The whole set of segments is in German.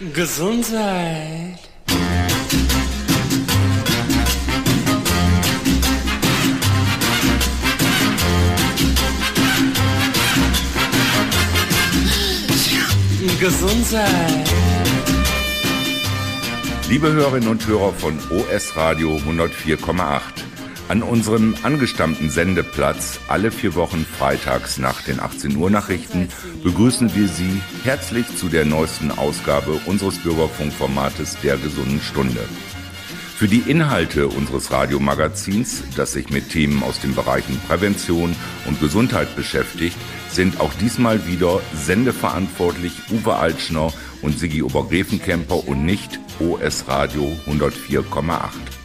Gesundheit. Gesundheit. Liebe Hörerinnen und Hörer von OS Radio 104,8. An unserem angestammten Sendeplatz alle vier Wochen freitags nach den 18 Uhr Nachrichten begrüßen wir Sie herzlich zu der neuesten Ausgabe unseres Bürgerfunkformates der gesunden Stunde. Für die Inhalte unseres Radiomagazins, das sich mit Themen aus den Bereichen Prävention und Gesundheit beschäftigt, sind auch diesmal wieder sendeverantwortlich Uwe Altschner und Sigi Obergräfenkämper und nicht OS Radio 104,8.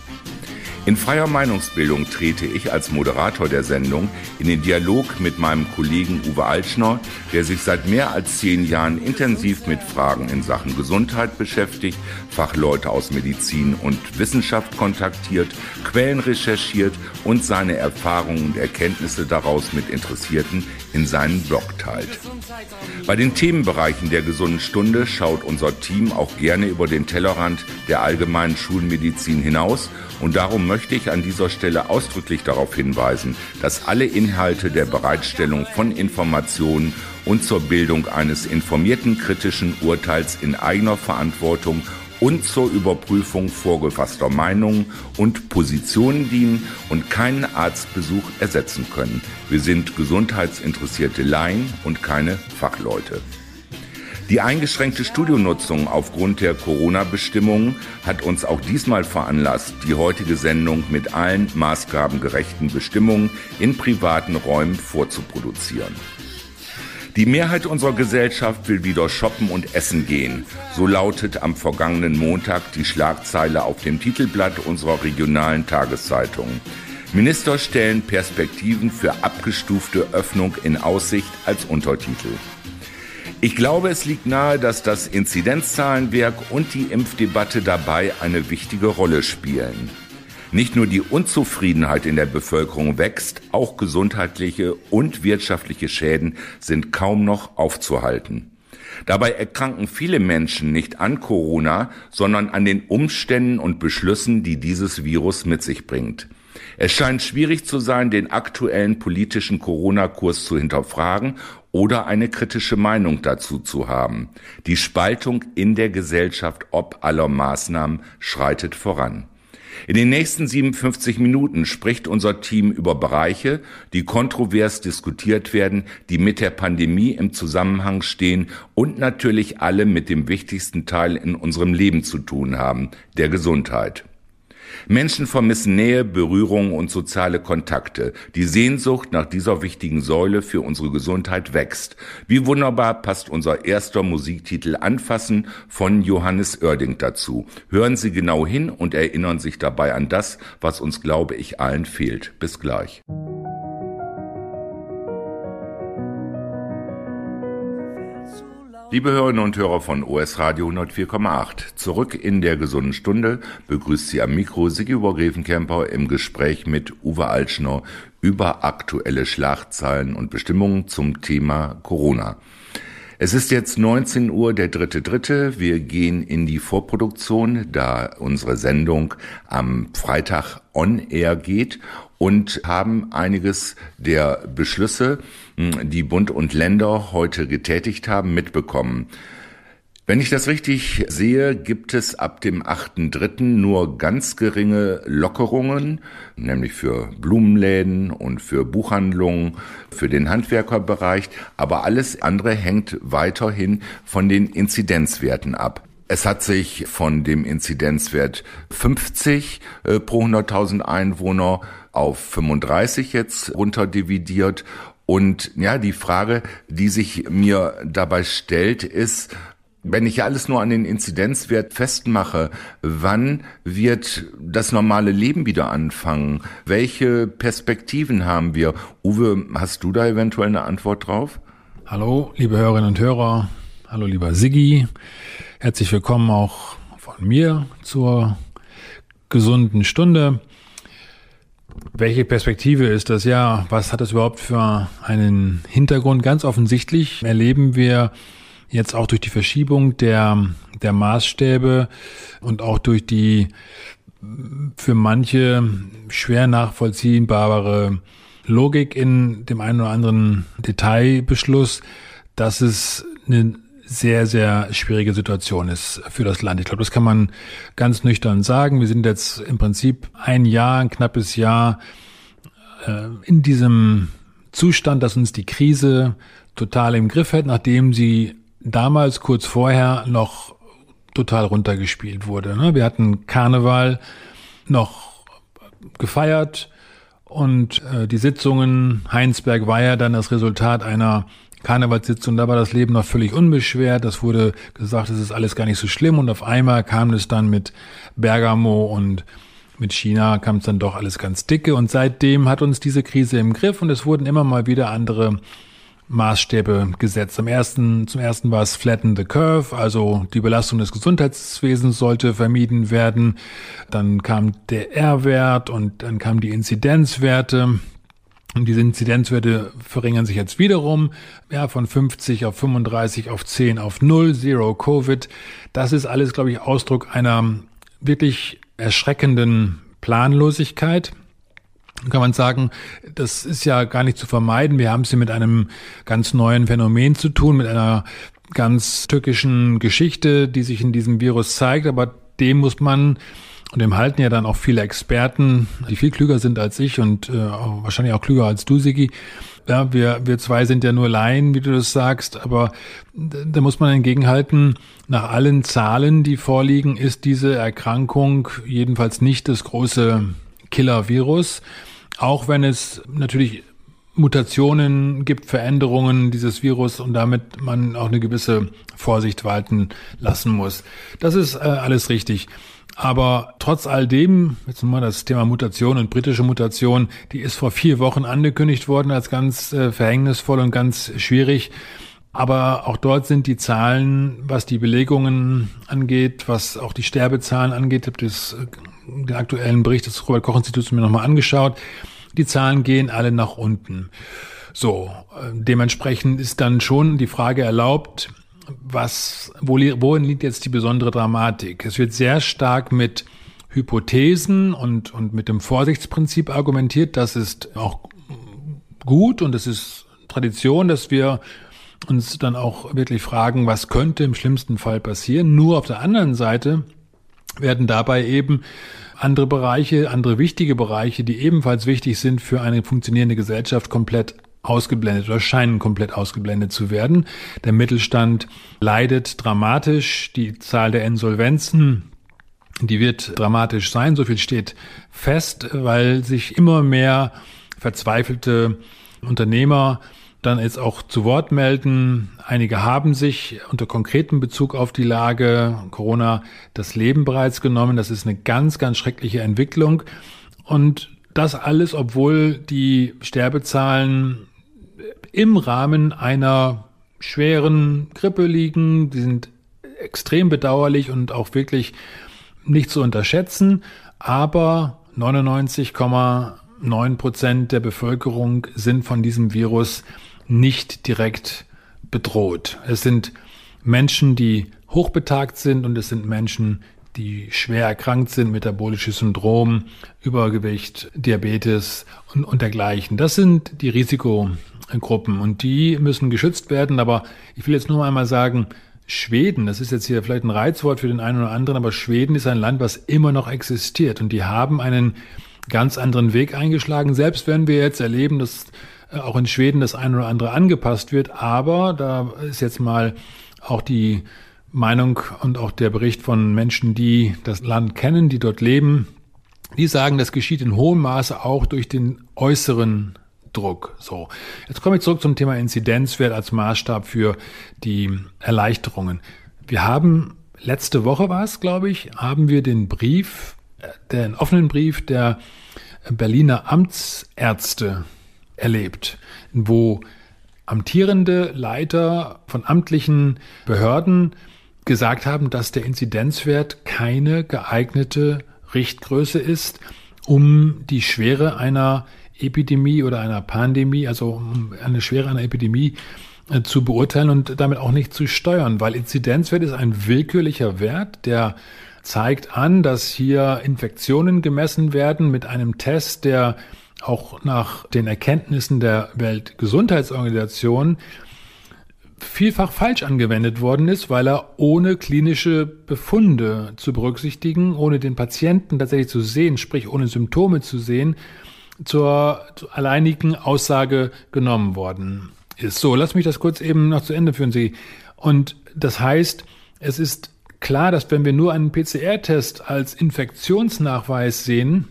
In freier Meinungsbildung trete ich als Moderator der Sendung in den Dialog mit meinem Kollegen Uwe Altschner, der sich seit mehr als zehn Jahren intensiv mit Fragen in Sachen Gesundheit beschäftigt, Fachleute aus Medizin und Wissenschaft kontaktiert, Quellen recherchiert und seine Erfahrungen und Erkenntnisse daraus mit Interessierten in seinen Blog teilt. Bei den Themenbereichen der gesunden Stunde schaut unser Team auch gerne über den Tellerrand der allgemeinen Schulmedizin hinaus und darum möchte ich an dieser Stelle ausdrücklich darauf hinweisen, dass alle Inhalte der Bereitstellung von Informationen und zur Bildung eines informierten kritischen Urteils in eigener Verantwortung und zur Überprüfung vorgefasster Meinungen und Positionen dienen und keinen Arztbesuch ersetzen können. Wir sind gesundheitsinteressierte Laien und keine Fachleute. Die eingeschränkte Studionutzung aufgrund der Corona-Bestimmungen hat uns auch diesmal veranlasst, die heutige Sendung mit allen maßgabengerechten Bestimmungen in privaten Räumen vorzuproduzieren. Die Mehrheit unserer Gesellschaft will wieder shoppen und essen gehen. So lautet am vergangenen Montag die Schlagzeile auf dem Titelblatt unserer regionalen Tageszeitung. Minister stellen Perspektiven für abgestufte Öffnung in Aussicht als Untertitel. Ich glaube, es liegt nahe, dass das Inzidenzzahlenwerk und die Impfdebatte dabei eine wichtige Rolle spielen. Nicht nur die Unzufriedenheit in der Bevölkerung wächst, auch gesundheitliche und wirtschaftliche Schäden sind kaum noch aufzuhalten. Dabei erkranken viele Menschen nicht an Corona, sondern an den Umständen und Beschlüssen, die dieses Virus mit sich bringt. Es scheint schwierig zu sein, den aktuellen politischen Corona-Kurs zu hinterfragen oder eine kritische Meinung dazu zu haben. Die Spaltung in der Gesellschaft ob aller Maßnahmen schreitet voran. In den nächsten 57 Minuten spricht unser Team über Bereiche, die kontrovers diskutiert werden, die mit der Pandemie im Zusammenhang stehen und natürlich alle mit dem wichtigsten Teil in unserem Leben zu tun haben, der Gesundheit. Menschen vermissen Nähe, Berührung und soziale Kontakte. Die Sehnsucht nach dieser wichtigen Säule für unsere Gesundheit wächst. Wie wunderbar passt unser erster Musiktitel Anfassen von Johannes Oerding dazu. Hören Sie genau hin und erinnern sich dabei an das, was uns, glaube ich, allen fehlt. Bis gleich. Liebe Hörerinnen und Hörer von OS Radio 104,8, zurück in der gesunden Stunde begrüßt Sie am Mikro Sigi Obergräfenkämper im Gespräch mit Uwe Altschner über aktuelle Schlagzeilen und Bestimmungen zum Thema Corona. Es ist jetzt 19 Uhr, der dritte dritte. Wir gehen in die Vorproduktion, da unsere Sendung am Freitag on air geht und haben einiges der Beschlüsse, die Bund und Länder heute getätigt haben, mitbekommen. Wenn ich das richtig sehe, gibt es ab dem 8.3. nur ganz geringe Lockerungen, nämlich für Blumenläden und für Buchhandlungen, für den Handwerkerbereich, aber alles andere hängt weiterhin von den Inzidenzwerten ab. Es hat sich von dem Inzidenzwert 50 äh, pro 100.000 Einwohner auf 35 jetzt runterdividiert und ja, die Frage, die sich mir dabei stellt, ist, wenn ich alles nur an den Inzidenzwert festmache, wann wird das normale Leben wieder anfangen? Welche Perspektiven haben wir? Uwe, hast du da eventuell eine Antwort drauf? Hallo, liebe Hörerinnen und Hörer. Hallo, lieber Siggi. Herzlich willkommen auch von mir zur gesunden Stunde. Welche Perspektive ist das? Ja, was hat das überhaupt für einen Hintergrund? Ganz offensichtlich erleben wir jetzt auch durch die Verschiebung der, der Maßstäbe und auch durch die für manche schwer nachvollziehbare Logik in dem einen oder anderen Detailbeschluss, dass es eine sehr, sehr schwierige Situation ist für das Land. Ich glaube, das kann man ganz nüchtern sagen. Wir sind jetzt im Prinzip ein Jahr, ein knappes Jahr äh, in diesem Zustand, dass uns die Krise total im Griff hält, nachdem sie damals kurz vorher noch total runtergespielt wurde. Ne? Wir hatten Karneval noch gefeiert und äh, die Sitzungen, Heinsberg war ja dann das Resultat einer Karnevalssitzung, da war das Leben noch völlig unbeschwert. Das wurde gesagt, es ist alles gar nicht so schlimm. Und auf einmal kam es dann mit Bergamo und mit China kam es dann doch alles ganz dicke. Und seitdem hat uns diese Krise im Griff und es wurden immer mal wieder andere Maßstäbe gesetzt. Am ersten, zum ersten war es Flatten the Curve, also die Belastung des Gesundheitswesens sollte vermieden werden. Dann kam der R-Wert und dann kamen die Inzidenzwerte. Und diese Inzidenzwerte verringern sich jetzt wiederum, ja, von 50 auf 35 auf 10 auf 0, Zero Covid. Das ist alles, glaube ich, Ausdruck einer wirklich erschreckenden Planlosigkeit. Kann man sagen, das ist ja gar nicht zu vermeiden. Wir haben es hier mit einem ganz neuen Phänomen zu tun, mit einer ganz tückischen Geschichte, die sich in diesem Virus zeigt. Aber dem muss man und dem halten ja dann auch viele Experten, die viel klüger sind als ich und äh, wahrscheinlich auch klüger als du, Sigi. Ja, wir, wir zwei sind ja nur Laien, wie du das sagst, aber da muss man entgegenhalten, nach allen Zahlen, die vorliegen, ist diese Erkrankung jedenfalls nicht das große Killer-Virus, auch wenn es natürlich Mutationen gibt, Veränderungen dieses Virus und damit man auch eine gewisse Vorsicht walten lassen muss. Das ist äh, alles richtig. Aber trotz all dem, jetzt mal das Thema Mutation und britische Mutation, die ist vor vier Wochen angekündigt worden als ganz äh, verhängnisvoll und ganz schwierig. Aber auch dort sind die Zahlen, was die Belegungen angeht, was auch die Sterbezahlen angeht, habe das, äh, den aktuellen Bericht des Robert-Koch-Instituts mir nochmal angeschaut. Die Zahlen gehen alle nach unten. So, äh, dementsprechend ist dann schon die Frage erlaubt, was, wo, wohin liegt jetzt die besondere Dramatik? Es wird sehr stark mit Hypothesen und, und mit dem Vorsichtsprinzip argumentiert. Das ist auch gut und es ist Tradition, dass wir uns dann auch wirklich fragen, was könnte im schlimmsten Fall passieren. Nur auf der anderen Seite werden dabei eben andere Bereiche, andere wichtige Bereiche, die ebenfalls wichtig sind für eine funktionierende Gesellschaft, komplett ausgeblendet oder scheinen komplett ausgeblendet zu werden. Der Mittelstand leidet dramatisch. Die Zahl der Insolvenzen, die wird dramatisch sein. So viel steht fest, weil sich immer mehr verzweifelte Unternehmer dann jetzt auch zu Wort melden. Einige haben sich unter konkretem Bezug auf die Lage Corona das Leben bereits genommen. Das ist eine ganz, ganz schreckliche Entwicklung. Und das alles, obwohl die Sterbezahlen im Rahmen einer schweren Grippe liegen. Die sind extrem bedauerlich und auch wirklich nicht zu unterschätzen. Aber 99,9 Prozent der Bevölkerung sind von diesem Virus nicht direkt bedroht. Es sind Menschen, die hochbetagt sind und es sind Menschen, die schwer erkrankt sind, metabolisches Syndrom, Übergewicht, Diabetes und, und dergleichen. Das sind die Risikogruppen und die müssen geschützt werden. Aber ich will jetzt nur einmal sagen, Schweden, das ist jetzt hier vielleicht ein Reizwort für den einen oder anderen, aber Schweden ist ein Land, was immer noch existiert und die haben einen ganz anderen Weg eingeschlagen. Selbst wenn wir jetzt erleben, dass äh, auch in Schweden das eine oder andere angepasst wird, aber da ist jetzt mal auch die Meinung und auch der Bericht von Menschen, die das Land kennen, die dort leben, die sagen, das geschieht in hohem Maße auch durch den äußeren Druck. So, jetzt komme ich zurück zum Thema Inzidenzwert als Maßstab für die Erleichterungen. Wir haben letzte Woche war es, glaube ich, haben wir den Brief, äh, den offenen Brief der Berliner Amtsärzte erlebt, wo amtierende Leiter von amtlichen Behörden gesagt haben, dass der Inzidenzwert keine geeignete Richtgröße ist, um die Schwere einer Epidemie oder einer Pandemie, also eine Schwere einer Epidemie äh, zu beurteilen und damit auch nicht zu steuern, weil Inzidenzwert ist ein willkürlicher Wert, der zeigt an, dass hier Infektionen gemessen werden mit einem Test, der auch nach den Erkenntnissen der Weltgesundheitsorganisation vielfach falsch angewendet worden ist, weil er ohne klinische Befunde zu berücksichtigen, ohne den Patienten tatsächlich zu sehen, sprich ohne Symptome zu sehen, zur, zur alleinigen Aussage genommen worden ist. So, lass mich das kurz eben noch zu Ende führen, Sie. Und das heißt, es ist klar, dass wenn wir nur einen PCR-Test als Infektionsnachweis sehen,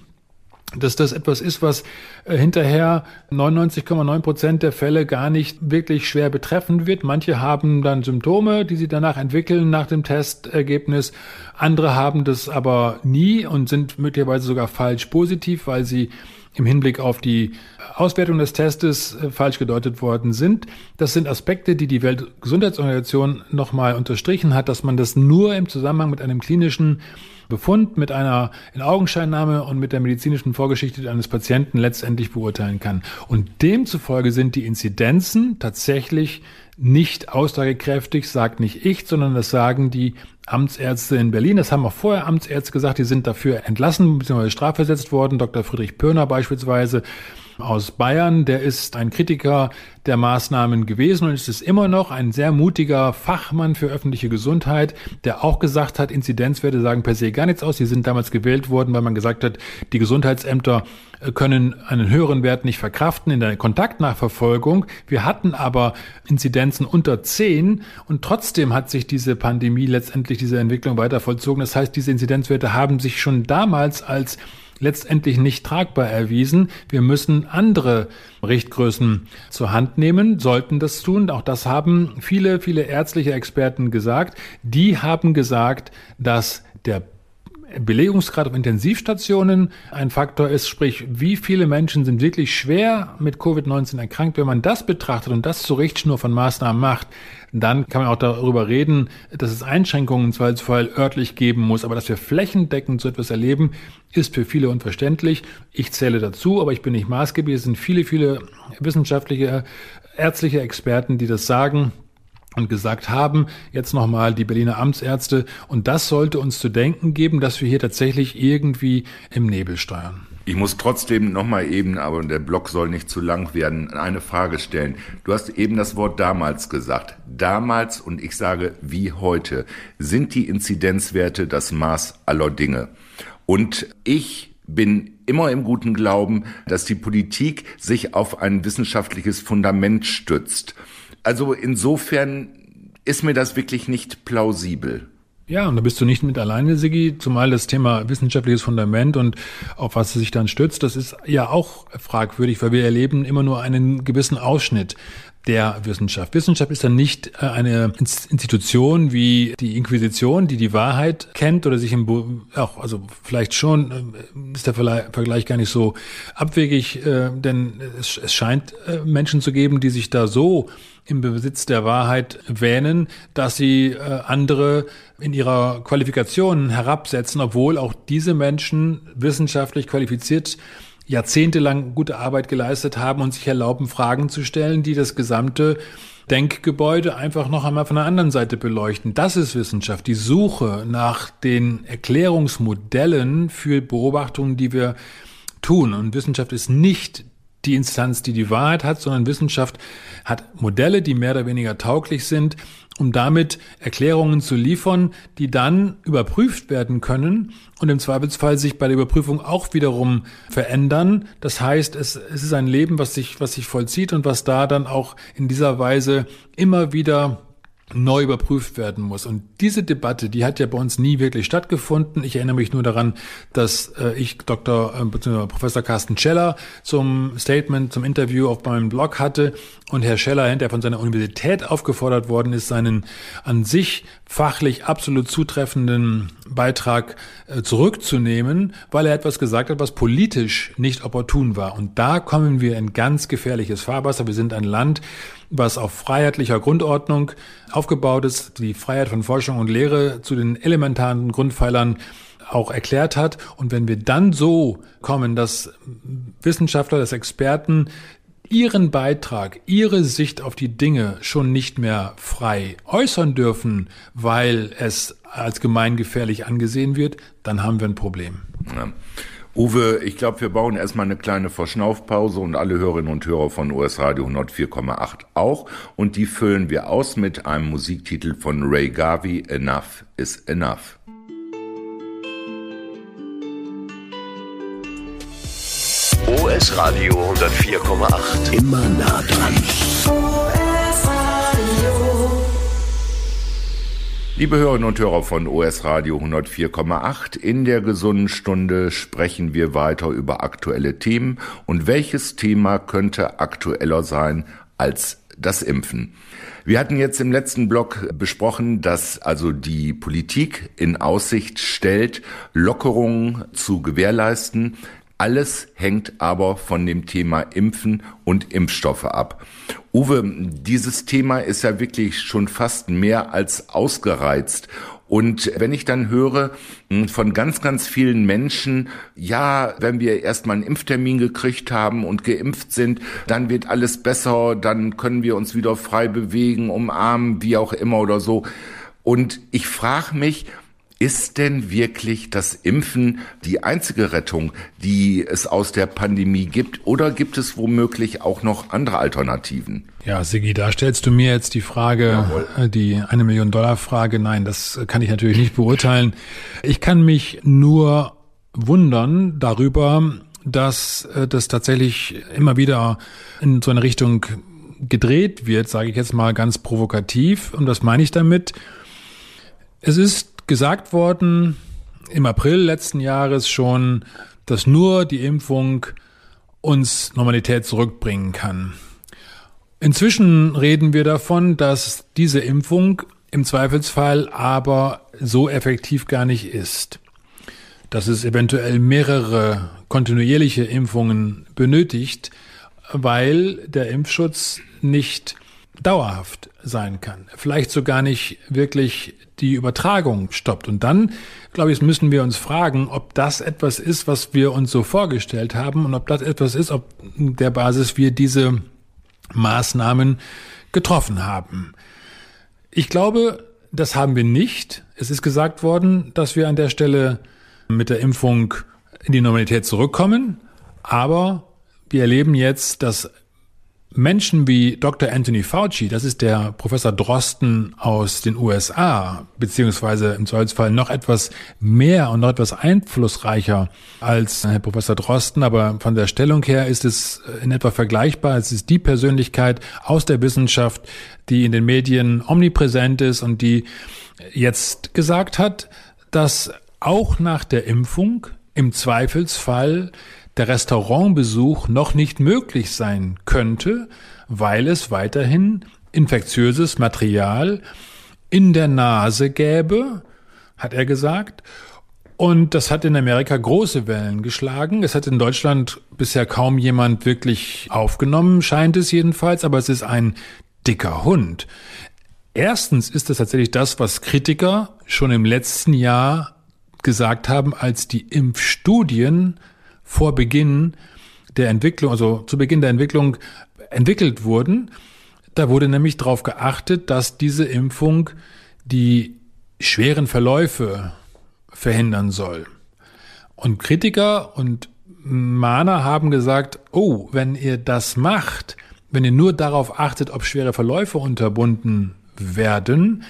dass das etwas ist, was äh, hinterher 99,9 Prozent der Fälle gar nicht wirklich schwer betreffen wird. Manche haben dann Symptome, die sie danach entwickeln nach dem Testergebnis. Andere haben das aber nie und sind möglicherweise sogar falsch positiv, weil sie im Hinblick auf die Auswertung des Testes äh, falsch gedeutet worden sind. Das sind Aspekte, die die Weltgesundheitsorganisation nochmal unterstrichen hat, dass man das nur im Zusammenhang mit einem klinischen Befund, mit einer in Augenscheinnahme und mit der medizinischen Vorgeschichte eines Patienten letztendlich beurteilen kann. Und demzufolge sind die Inzidenzen tatsächlich nicht aussagekräftig, sagt nicht ich, sondern das sagen die Amtsärzte in Berlin. Das haben auch vorher Amtsärzte gesagt, die sind dafür entlassen bzw. strafversetzt worden. Dr. Friedrich Pörner beispielsweise aus Bayern, der ist ein Kritiker der Maßnahmen gewesen und ist es immer noch ein sehr mutiger Fachmann für öffentliche Gesundheit, der auch gesagt hat, Inzidenzwerte sagen per se gar nichts aus. Sie sind damals gewählt worden, weil man gesagt hat, die Gesundheitsämter können einen höheren Wert nicht verkraften in der Kontaktnachverfolgung. Wir hatten aber Inzidenzen unter 10 und trotzdem hat sich diese Pandemie letztendlich diese Entwicklung weiter vollzogen. Das heißt, diese Inzidenzwerte haben sich schon damals als letztendlich nicht tragbar erwiesen. Wir müssen andere Richtgrößen zur Hand nehmen, sollten das tun. Auch das haben viele, viele ärztliche Experten gesagt. Die haben gesagt, dass der Belegungsgrad auf Intensivstationen ein Faktor ist, sprich, wie viele Menschen sind wirklich schwer mit Covid-19 erkrankt. Wenn man das betrachtet und das zur Richtschnur von Maßnahmen macht, dann kann man auch darüber reden, dass es Einschränkungen im Zweifelsfall örtlich geben muss. Aber dass wir flächendeckend so etwas erleben, ist für viele unverständlich. Ich zähle dazu, aber ich bin nicht maßgeblich. Es sind viele, viele wissenschaftliche, ärztliche Experten, die das sagen und gesagt haben, jetzt nochmal die Berliner Amtsärzte. Und das sollte uns zu denken geben, dass wir hier tatsächlich irgendwie im Nebel steuern. Ich muss trotzdem nochmal eben, aber der Block soll nicht zu lang werden, eine Frage stellen. Du hast eben das Wort damals gesagt. Damals, und ich sage wie heute, sind die Inzidenzwerte das Maß aller Dinge. Und ich bin immer im guten Glauben, dass die Politik sich auf ein wissenschaftliches Fundament stützt. Also insofern ist mir das wirklich nicht plausibel. Ja, und da bist du nicht mit alleine, Sigi, zumal das Thema wissenschaftliches Fundament und auf was es sich dann stützt, das ist ja auch fragwürdig, weil wir erleben immer nur einen gewissen Ausschnitt der Wissenschaft. Wissenschaft ist dann nicht äh, eine Institution wie die Inquisition, die die Wahrheit kennt oder sich im, auch, also vielleicht schon äh, ist der Vergleich gar nicht so abwegig, äh, denn es, es scheint Menschen zu geben, die sich da so im Besitz der Wahrheit wähnen, dass sie andere in ihrer Qualifikation herabsetzen, obwohl auch diese Menschen wissenschaftlich qualifiziert jahrzehntelang gute Arbeit geleistet haben und sich erlauben, Fragen zu stellen, die das gesamte Denkgebäude einfach noch einmal von der anderen Seite beleuchten. Das ist Wissenschaft, die Suche nach den Erklärungsmodellen für Beobachtungen, die wir tun. Und Wissenschaft ist nicht die Instanz, die die Wahrheit hat, sondern Wissenschaft hat Modelle, die mehr oder weniger tauglich sind, um damit Erklärungen zu liefern, die dann überprüft werden können und im Zweifelsfall sich bei der Überprüfung auch wiederum verändern. Das heißt, es, es ist ein Leben, was sich, was sich vollzieht und was da dann auch in dieser Weise immer wieder neu überprüft werden muss. Und diese Debatte, die hat ja bei uns nie wirklich stattgefunden. Ich erinnere mich nur daran, dass äh, ich Dr. Äh, bzw. Professor Carsten Scheller zum Statement, zum Interview auf meinem Blog hatte und Herr Scheller hinterher von seiner Universität aufgefordert worden ist, seinen an sich fachlich absolut zutreffenden Beitrag äh, zurückzunehmen, weil er etwas gesagt hat, was politisch nicht opportun war. Und da kommen wir in ganz gefährliches Fahrwasser. Wir sind ein Land, was auf freiheitlicher Grundordnung aufgebaut ist, die Freiheit von Forschung und Lehre zu den elementaren Grundpfeilern auch erklärt hat. Und wenn wir dann so kommen, dass Wissenschaftler, dass Experten ihren Beitrag, ihre Sicht auf die Dinge schon nicht mehr frei äußern dürfen, weil es als gemeingefährlich angesehen wird, dann haben wir ein Problem. Ja. Uwe, ich glaube, wir bauen erstmal eine kleine Verschnaufpause und alle Hörerinnen und Hörer von US Radio 104,8 auch. Und die füllen wir aus mit einem Musiktitel von Ray Garvey, Enough is Enough. OS Radio 104,8. Immer nah dran. Liebe Hörerinnen und Hörer von OS Radio 104,8, in der gesunden Stunde sprechen wir weiter über aktuelle Themen und welches Thema könnte aktueller sein als das Impfen. Wir hatten jetzt im letzten Block besprochen, dass also die Politik in Aussicht stellt, Lockerungen zu gewährleisten. Alles hängt aber von dem Thema Impfen und Impfstoffe ab. Uwe, dieses Thema ist ja wirklich schon fast mehr als ausgereizt. Und wenn ich dann höre hm, von ganz, ganz vielen Menschen, ja, wenn wir erstmal einen Impftermin gekriegt haben und geimpft sind, dann wird alles besser, dann können wir uns wieder frei bewegen, umarmen, wie auch immer oder so. Und ich frage mich, ist denn wirklich das Impfen die einzige Rettung, die es aus der Pandemie gibt? Oder gibt es womöglich auch noch andere Alternativen? Ja, Sigi, da stellst du mir jetzt die Frage, Jawohl. Äh, die eine Million Dollar Frage. Nein, das kann ich natürlich nicht beurteilen. Ich kann mich nur wundern darüber, dass äh, das tatsächlich immer wieder in so eine Richtung gedreht wird, sage ich jetzt mal ganz provokativ. Und was meine ich damit? Es ist gesagt worden im April letzten Jahres schon, dass nur die Impfung uns Normalität zurückbringen kann. Inzwischen reden wir davon, dass diese Impfung im Zweifelsfall aber so effektiv gar nicht ist. Dass es eventuell mehrere kontinuierliche Impfungen benötigt, weil der Impfschutz nicht dauerhaft sein kann. Vielleicht sogar nicht wirklich die Übertragung stoppt. Und dann, glaube ich, müssen wir uns fragen, ob das etwas ist, was wir uns so vorgestellt haben und ob das etwas ist, ob der Basis wir diese Maßnahmen getroffen haben. Ich glaube, das haben wir nicht. Es ist gesagt worden, dass wir an der Stelle mit der Impfung in die Normalität zurückkommen. Aber wir erleben jetzt, dass Menschen wie Dr. Anthony Fauci, das ist der Professor Drosten aus den USA, beziehungsweise im Zweifelsfall noch etwas mehr und noch etwas einflussreicher als Herr Professor Drosten, aber von der Stellung her ist es in etwa vergleichbar. Es ist die Persönlichkeit aus der Wissenschaft, die in den Medien omnipräsent ist und die jetzt gesagt hat, dass auch nach der Impfung im Zweifelsfall der Restaurantbesuch noch nicht möglich sein könnte, weil es weiterhin infektiöses Material in der Nase gäbe, hat er gesagt. Und das hat in Amerika große Wellen geschlagen. Es hat in Deutschland bisher kaum jemand wirklich aufgenommen, scheint es jedenfalls, aber es ist ein dicker Hund. Erstens ist es tatsächlich das, was Kritiker schon im letzten Jahr gesagt haben, als die Impfstudien vor Beginn der Entwicklung, also zu Beginn der Entwicklung entwickelt wurden. Da wurde nämlich darauf geachtet, dass diese Impfung die schweren Verläufe verhindern soll. Und Kritiker und Mahner haben gesagt, oh, wenn ihr das macht, wenn ihr nur darauf achtet, ob schwere Verläufe unterbunden werden,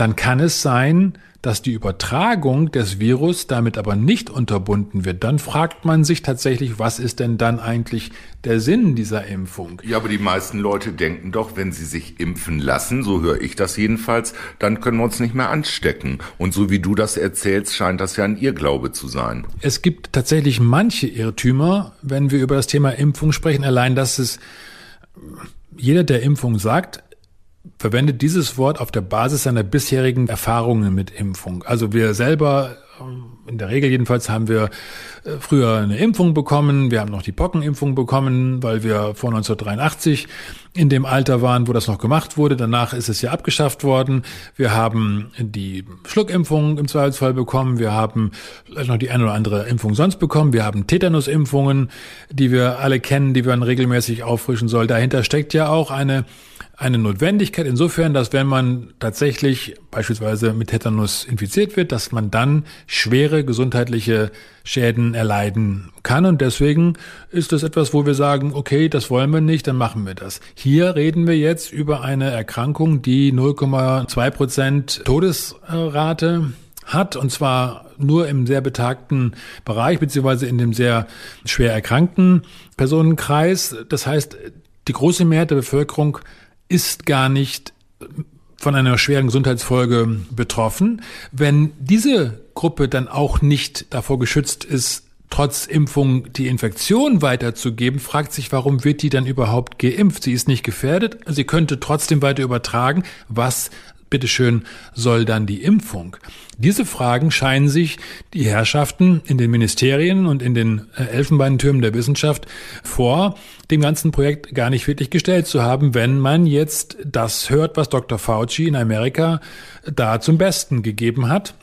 dann kann es sein, dass die Übertragung des Virus damit aber nicht unterbunden wird, dann fragt man sich tatsächlich, was ist denn dann eigentlich der Sinn dieser Impfung? Ja, aber die meisten Leute denken doch, wenn sie sich impfen lassen, so höre ich das jedenfalls, dann können wir uns nicht mehr anstecken. Und so wie du das erzählst, scheint das ja ein Irrglaube zu sein. Es gibt tatsächlich manche Irrtümer, wenn wir über das Thema Impfung sprechen, allein dass es jeder, der Impfung sagt, verwendet dieses Wort auf der Basis seiner bisherigen Erfahrungen mit Impfung. Also wir selber in der Regel jedenfalls haben wir äh, früher eine Impfung bekommen. Wir haben noch die Pockenimpfung bekommen, weil wir vor 1983 in dem Alter waren, wo das noch gemacht wurde. Danach ist es ja abgeschafft worden. Wir haben die Schluckimpfung im Zweifelsfall bekommen. Wir haben vielleicht noch die eine oder andere Impfung sonst bekommen. Wir haben Tetanusimpfungen, die wir alle kennen, die man regelmäßig auffrischen soll. Dahinter steckt ja auch eine eine Notwendigkeit insofern, dass wenn man tatsächlich beispielsweise mit Tetanus infiziert wird, dass man dann schwere gesundheitliche Schäden erleiden kann. Und deswegen ist das etwas, wo wir sagen, okay, das wollen wir nicht, dann machen wir das. Hier reden wir jetzt über eine Erkrankung, die 0,2 Prozent Todesrate hat, und zwar nur im sehr betagten Bereich, beziehungsweise in dem sehr schwer erkrankten Personenkreis. Das heißt, die große Mehrheit der Bevölkerung ist gar nicht von einer schweren Gesundheitsfolge betroffen. Wenn diese Gruppe dann auch nicht davor geschützt ist, trotz Impfung die Infektion weiterzugeben, fragt sich, warum wird die dann überhaupt geimpft? Sie ist nicht gefährdet, sie könnte trotzdem weiter übertragen. Was bitteschön soll dann die Impfung? Diese Fragen scheinen sich die Herrschaften in den Ministerien und in den äh, Elfenbeintürmen der Wissenschaft vor dem ganzen Projekt gar nicht wirklich gestellt zu haben, wenn man jetzt das hört, was Dr. Fauci in Amerika da zum Besten gegeben hat.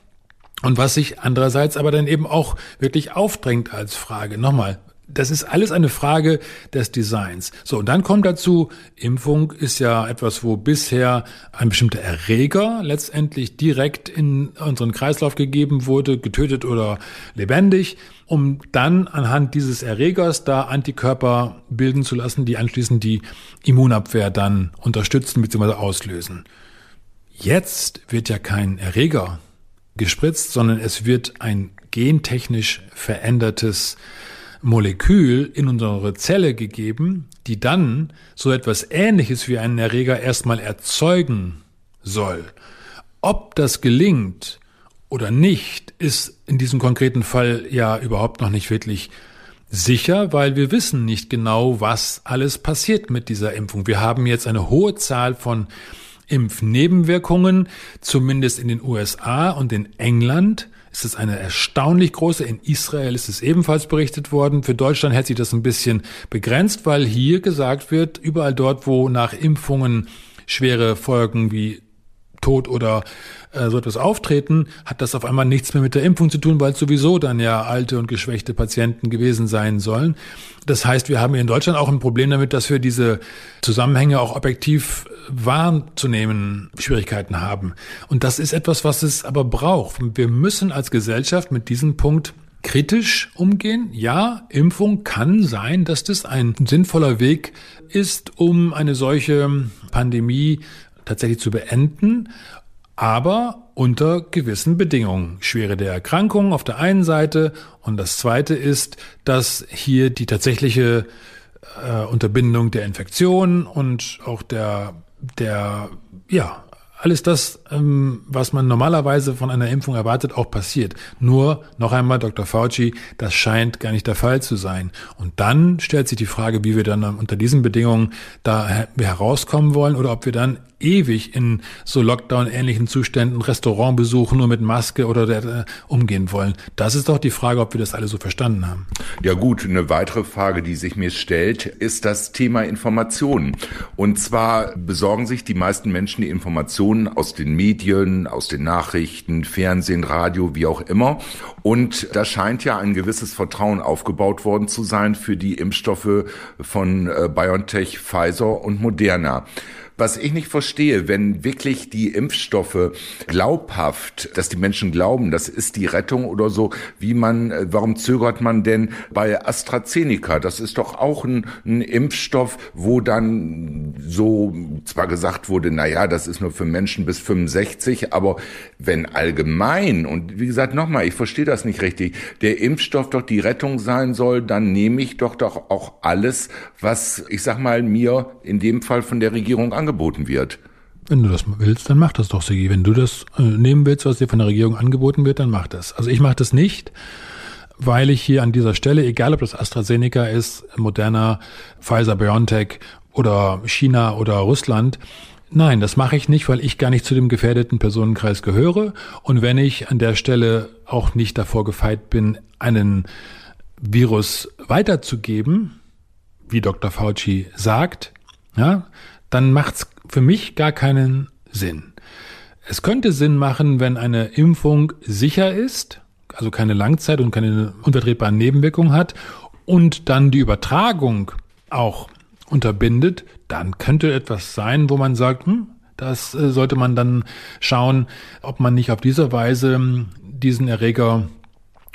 Und was sich andererseits aber dann eben auch wirklich aufdrängt als Frage. Nochmal, das ist alles eine Frage des Designs. So, und dann kommt dazu, Impfung ist ja etwas, wo bisher ein bestimmter Erreger letztendlich direkt in unseren Kreislauf gegeben wurde, getötet oder lebendig, um dann anhand dieses Erregers da Antikörper bilden zu lassen, die anschließend die Immunabwehr dann unterstützen bzw. auslösen. Jetzt wird ja kein Erreger gespritzt, sondern es wird ein gentechnisch verändertes Molekül in unsere Zelle gegeben, die dann so etwas Ähnliches wie einen Erreger erstmal erzeugen soll. Ob das gelingt oder nicht, ist in diesem konkreten Fall ja überhaupt noch nicht wirklich sicher, weil wir wissen nicht genau, was alles passiert mit dieser Impfung. Wir haben jetzt eine hohe Zahl von Impfnebenwirkungen, zumindest in den USA und in England ist es eine erstaunlich große. In Israel ist es ebenfalls berichtet worden. Für Deutschland hält sich das ein bisschen begrenzt, weil hier gesagt wird, überall dort, wo nach Impfungen schwere Folgen wie Tod oder äh, so etwas auftreten, hat das auf einmal nichts mehr mit der Impfung zu tun, weil es sowieso dann ja alte und geschwächte Patienten gewesen sein sollen. Das heißt, wir haben in Deutschland auch ein Problem damit, dass wir diese Zusammenhänge auch objektiv wahrzunehmen Schwierigkeiten haben. Und das ist etwas, was es aber braucht. Wir müssen als Gesellschaft mit diesem Punkt kritisch umgehen. Ja, Impfung kann sein, dass das ein sinnvoller Weg ist, um eine solche Pandemie tatsächlich zu beenden, aber unter gewissen Bedingungen. Schwere der Erkrankung auf der einen Seite und das zweite ist, dass hier die tatsächliche äh, Unterbindung der Infektion und auch der, der, ja, alles das, ähm, was man normalerweise von einer Impfung erwartet, auch passiert. Nur, noch einmal, Dr. Fauci, das scheint gar nicht der Fall zu sein. Und dann stellt sich die Frage, wie wir dann unter diesen Bedingungen da herauskommen wollen oder ob wir dann ewig in so Lockdown-ähnlichen Zuständen Restaurantbesuchen nur mit Maske oder der, äh, umgehen wollen. Das ist doch die Frage, ob wir das alle so verstanden haben. Ja gut, eine weitere Frage, die sich mir stellt, ist das Thema Informationen. Und zwar besorgen sich die meisten Menschen die Informationen aus den Medien, aus den Nachrichten, Fernsehen, Radio, wie auch immer. Und da scheint ja ein gewisses Vertrauen aufgebaut worden zu sein für die Impfstoffe von äh, BioNTech, Pfizer und Moderna. Was ich nicht verstehe, wenn wirklich die Impfstoffe glaubhaft, dass die Menschen glauben, das ist die Rettung oder so, wie man, äh, warum zögert man denn bei AstraZeneca? Das ist doch auch ein, ein Impfstoff, wo dann so zwar gesagt wurde, na ja, das ist nur für Menschen bis 65, aber wenn allgemein und wie gesagt nochmal, ich verstehe das nicht richtig, der Impfstoff doch die Rettung sein soll, dann nehme ich doch doch auch alles, was ich sag mal mir in dem Fall von der Regierung angeboten wird. Wenn du das willst, dann mach das doch, Sigi. Wenn du das äh, nehmen willst, was dir von der Regierung angeboten wird, dann mach das. Also ich mache das nicht, weil ich hier an dieser Stelle, egal ob das AstraZeneca ist, Moderna, Pfizer, BioNTech oder China oder Russland, Nein, das mache ich nicht, weil ich gar nicht zu dem gefährdeten Personenkreis gehöre. Und wenn ich an der Stelle auch nicht davor gefeit bin, einen Virus weiterzugeben, wie Dr. Fauci sagt, ja, dann macht's für mich gar keinen Sinn. Es könnte Sinn machen, wenn eine Impfung sicher ist, also keine Langzeit und keine unvertretbaren Nebenwirkungen hat und dann die Übertragung auch unterbindet, dann könnte etwas sein, wo man sagt, hm, das äh, sollte man dann schauen, ob man nicht auf diese Weise hm, diesen Erreger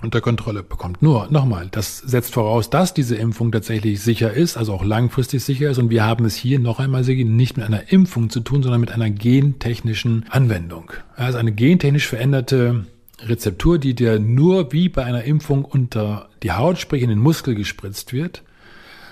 unter Kontrolle bekommt. Nur nochmal, das setzt voraus, dass diese Impfung tatsächlich sicher ist, also auch langfristig sicher ist. Und wir haben es hier noch einmal nicht mit einer Impfung zu tun, sondern mit einer gentechnischen Anwendung. Also eine gentechnisch veränderte Rezeptur, die dir nur wie bei einer Impfung unter die Haut, sprich in den Muskel gespritzt wird.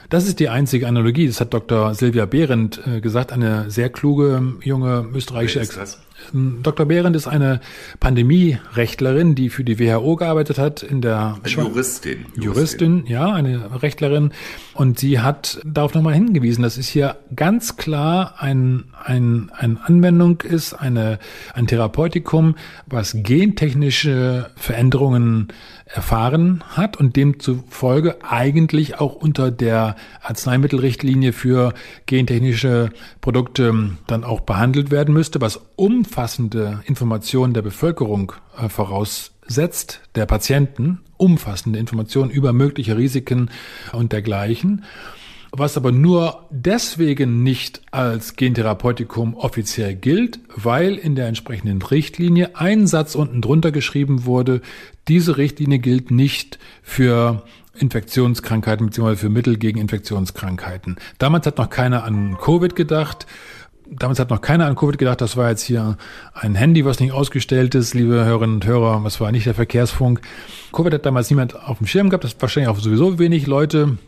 Das ist die einzige Analogie. Das hat Dr. Silvia Behrendt äh, gesagt, eine sehr kluge junge österreichische Ex Dr. Behrendt ist eine Pandemierechtlerin, die für die WHO gearbeitet hat in der Juristin. Juristin, Juristin ja, eine Rechtlerin. Und sie hat darauf nochmal hingewiesen, dass es hier ganz klar ein, ein, eine Anwendung ist, eine, ein Therapeutikum, was gentechnische Veränderungen erfahren hat und demzufolge eigentlich auch unter der Arzneimittelrichtlinie für gentechnische Produkte dann auch behandelt werden müsste, was umfassende Informationen der Bevölkerung äh, voraussetzt, der Patienten, umfassende Informationen über mögliche Risiken und dergleichen was aber nur deswegen nicht als Gentherapeutikum offiziell gilt, weil in der entsprechenden Richtlinie ein Satz unten drunter geschrieben wurde, diese Richtlinie gilt nicht für Infektionskrankheiten bzw. für Mittel gegen Infektionskrankheiten. Damals hat noch keiner an Covid gedacht. Damals hat noch keiner an Covid gedacht, das war jetzt hier ein Handy, was nicht ausgestellt ist, liebe Hörerinnen und Hörer, das war nicht der Verkehrsfunk. Covid hat damals niemand auf dem Schirm gehabt, das wahrscheinlich auch sowieso wenig Leute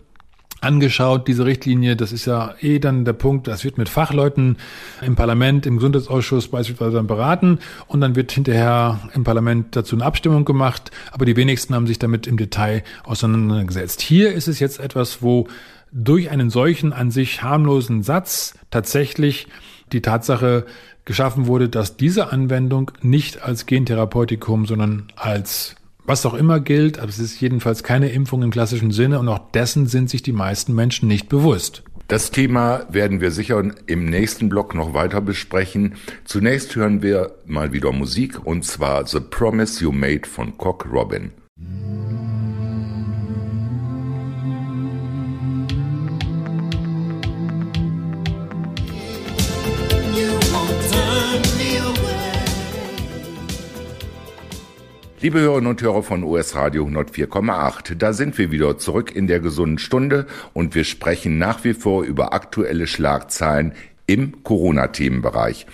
angeschaut, diese Richtlinie. Das ist ja eh dann der Punkt, das wird mit Fachleuten im Parlament, im Gesundheitsausschuss beispielsweise dann beraten und dann wird hinterher im Parlament dazu eine Abstimmung gemacht. Aber die wenigsten haben sich damit im Detail auseinandergesetzt. Hier ist es jetzt etwas, wo durch einen solchen an sich harmlosen Satz tatsächlich die Tatsache geschaffen wurde, dass diese Anwendung nicht als Gentherapeutikum, sondern als was auch immer gilt, aber es ist jedenfalls keine Impfung im klassischen Sinne und auch dessen sind sich die meisten Menschen nicht bewusst. Das Thema werden wir sicher im nächsten Block noch weiter besprechen. Zunächst hören wir mal wieder Musik und zwar The Promise You Made von Cock Robin. Liebe Hörerinnen und Hörer von US Radio 104,8, da sind wir wieder zurück in der gesunden Stunde und wir sprechen nach wie vor über aktuelle Schlagzeilen im Corona-Themenbereich.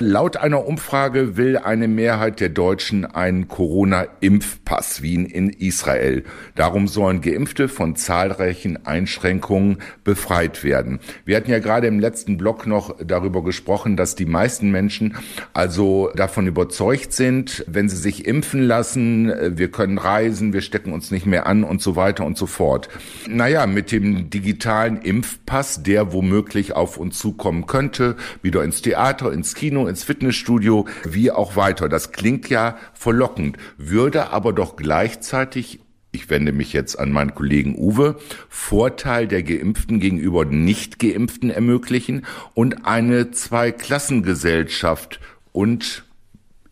Laut einer Umfrage will eine Mehrheit der Deutschen einen Corona-Impfpass wie in Israel. Darum sollen Geimpfte von zahlreichen Einschränkungen befreit werden. Wir hatten ja gerade im letzten Blog noch darüber gesprochen, dass die meisten Menschen also davon überzeugt sind, wenn sie sich impfen lassen, wir können reisen, wir stecken uns nicht mehr an und so weiter und so fort. Naja, mit dem digitalen Impfpass, der womöglich auf uns zukommen könnte, könnte, wieder ins Theater, ins Kino, ins Fitnessstudio, wie auch weiter. Das klingt ja verlockend, würde aber doch gleichzeitig ich wende mich jetzt an meinen Kollegen Uwe, Vorteil der Geimpften gegenüber Nicht-Geimpften ermöglichen und eine Zweiklassengesellschaft und,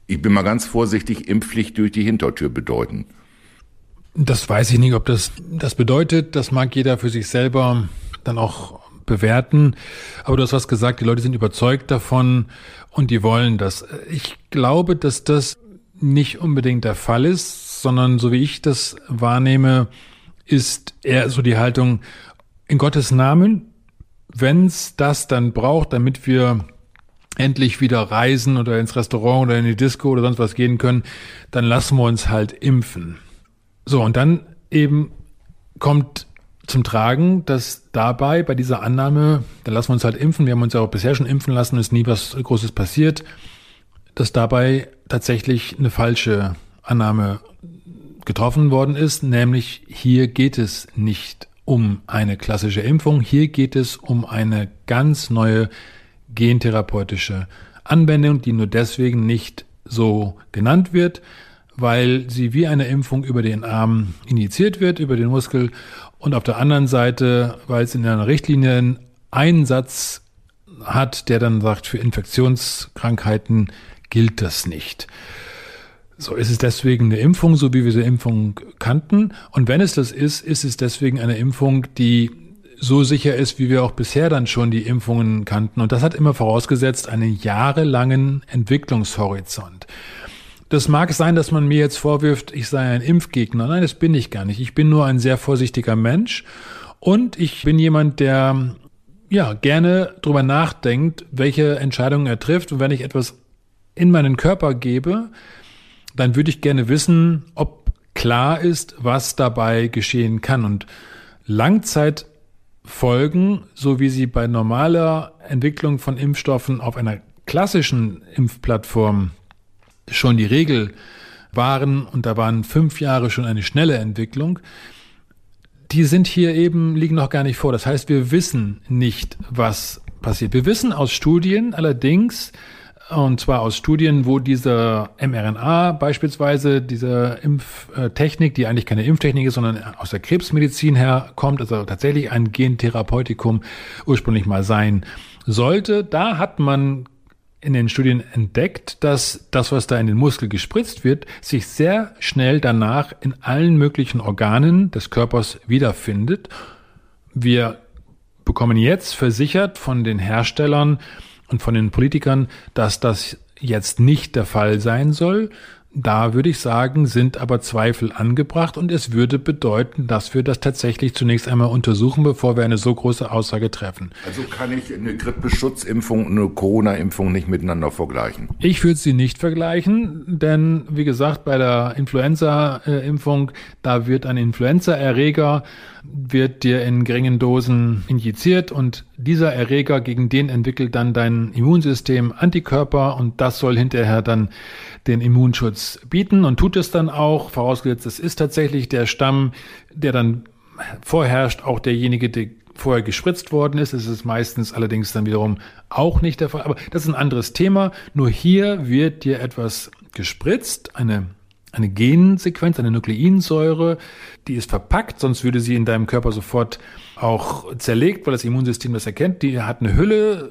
ich bin mal ganz vorsichtig, Impfpflicht durch die Hintertür bedeuten. Das weiß ich nicht, ob das das bedeutet. Das mag jeder für sich selber dann auch bewerten. Aber du hast was gesagt, die Leute sind überzeugt davon und die wollen das. Ich glaube, dass das nicht unbedingt der Fall ist, sondern so wie ich das wahrnehme, ist eher so die Haltung in Gottes Namen, wenn es das dann braucht, damit wir endlich wieder reisen oder ins Restaurant oder in die Disco oder sonst was gehen können, dann lassen wir uns halt impfen. So, und dann eben kommt zum Tragen, dass dabei bei dieser Annahme, dann lassen wir uns halt impfen, wir haben uns ja auch bisher schon impfen lassen, ist nie was Großes passiert, dass dabei tatsächlich eine falsche Annahme getroffen worden ist, nämlich hier geht es nicht um eine klassische Impfung, hier geht es um eine ganz neue gentherapeutische Anwendung, die nur deswegen nicht so genannt wird, weil sie wie eine Impfung über den Arm injiziert wird, über den Muskel und auf der anderen Seite, weil es in einer Richtlinie einen Einsatz hat, der dann sagt, für Infektionskrankheiten gilt das nicht. So ist es deswegen eine Impfung, so wie wir sie Impfung kannten. Und wenn es das ist, ist es deswegen eine Impfung, die so sicher ist, wie wir auch bisher dann schon die Impfungen kannten. Und das hat immer vorausgesetzt einen jahrelangen Entwicklungshorizont. Das mag sein, dass man mir jetzt vorwirft, ich sei ein Impfgegner. Nein, das bin ich gar nicht. Ich bin nur ein sehr vorsichtiger Mensch und ich bin jemand, der ja gerne drüber nachdenkt, welche Entscheidungen er trifft. Und wenn ich etwas in meinen Körper gebe, dann würde ich gerne wissen, ob klar ist, was dabei geschehen kann. Und Langzeitfolgen, so wie sie bei normaler Entwicklung von Impfstoffen auf einer klassischen Impfplattform schon die Regel waren, und da waren fünf Jahre schon eine schnelle Entwicklung, die sind hier eben, liegen noch gar nicht vor. Das heißt, wir wissen nicht, was passiert. Wir wissen aus Studien allerdings, und zwar aus Studien, wo diese mRNA beispielsweise, diese Impftechnik, die eigentlich keine Impftechnik ist, sondern aus der Krebsmedizin herkommt, also tatsächlich ein Gentherapeutikum ursprünglich mal sein sollte, da hat man in den Studien entdeckt, dass das, was da in den Muskel gespritzt wird, sich sehr schnell danach in allen möglichen Organen des Körpers wiederfindet. Wir bekommen jetzt versichert von den Herstellern und von den Politikern, dass das jetzt nicht der Fall sein soll, da würde ich sagen, sind aber Zweifel angebracht und es würde bedeuten, dass wir das tatsächlich zunächst einmal untersuchen, bevor wir eine so große Aussage treffen. Also kann ich eine Grippeschutzimpfung und eine Corona-Impfung nicht miteinander vergleichen? Ich würde sie nicht vergleichen, denn wie gesagt, bei der Influenza-Impfung, da wird ein Influenza-Erreger wird dir in geringen Dosen injiziert und dieser Erreger, gegen den entwickelt dann dein Immunsystem Antikörper und das soll hinterher dann den Immunschutz bieten und tut es dann auch, vorausgesetzt, es ist tatsächlich der Stamm, der dann vorherrscht, auch derjenige, der vorher gespritzt worden ist. Es ist meistens allerdings dann wiederum auch nicht der Fall. Aber das ist ein anderes Thema. Nur hier wird dir etwas gespritzt, eine eine Gensequenz, eine Nukleinsäure, die ist verpackt, sonst würde sie in deinem Körper sofort auch zerlegt, weil das Immunsystem das erkennt. Die hat eine Hülle.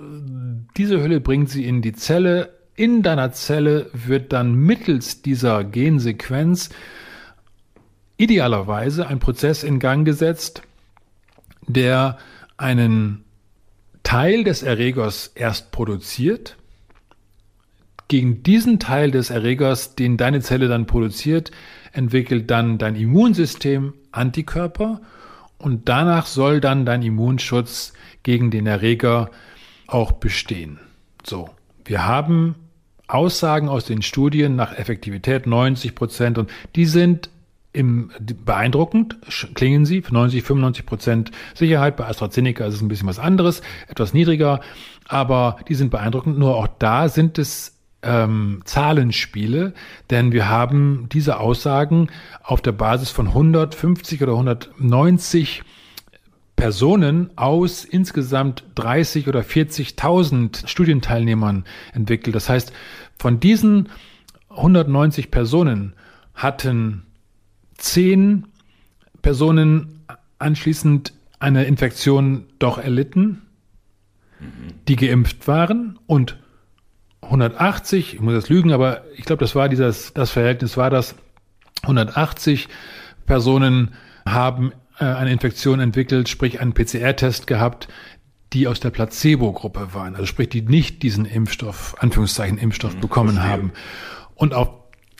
Diese Hülle bringt sie in die Zelle in deiner Zelle wird dann mittels dieser Gensequenz idealerweise ein Prozess in Gang gesetzt, der einen Teil des Erregers erst produziert. Gegen diesen Teil des Erregers, den deine Zelle dann produziert, entwickelt dann dein Immunsystem Antikörper und danach soll dann dein Immunschutz gegen den Erreger auch bestehen. So. Wir haben Aussagen aus den Studien nach Effektivität 90 Prozent und die sind im, beeindruckend, klingen sie, 90, 95 Prozent Sicherheit. Bei AstraZeneca ist es ein bisschen was anderes, etwas niedriger, aber die sind beeindruckend. Nur auch da sind es ähm, Zahlenspiele, denn wir haben diese Aussagen auf der Basis von 150 oder 190 Personen aus insgesamt 30 oder 40.000 Studienteilnehmern entwickelt. Das heißt, von diesen 190 Personen hatten 10 Personen anschließend eine Infektion doch erlitten, die geimpft waren und 180, ich muss das lügen, aber ich glaube, das war dieses, das Verhältnis war das, 180 Personen haben äh, eine Infektion entwickelt, sprich einen PCR-Test gehabt, die aus der Placebo-Gruppe waren, also sprich, die nicht diesen Impfstoff, Anführungszeichen Impfstoff mhm, bekommen verstehe. haben. Und auf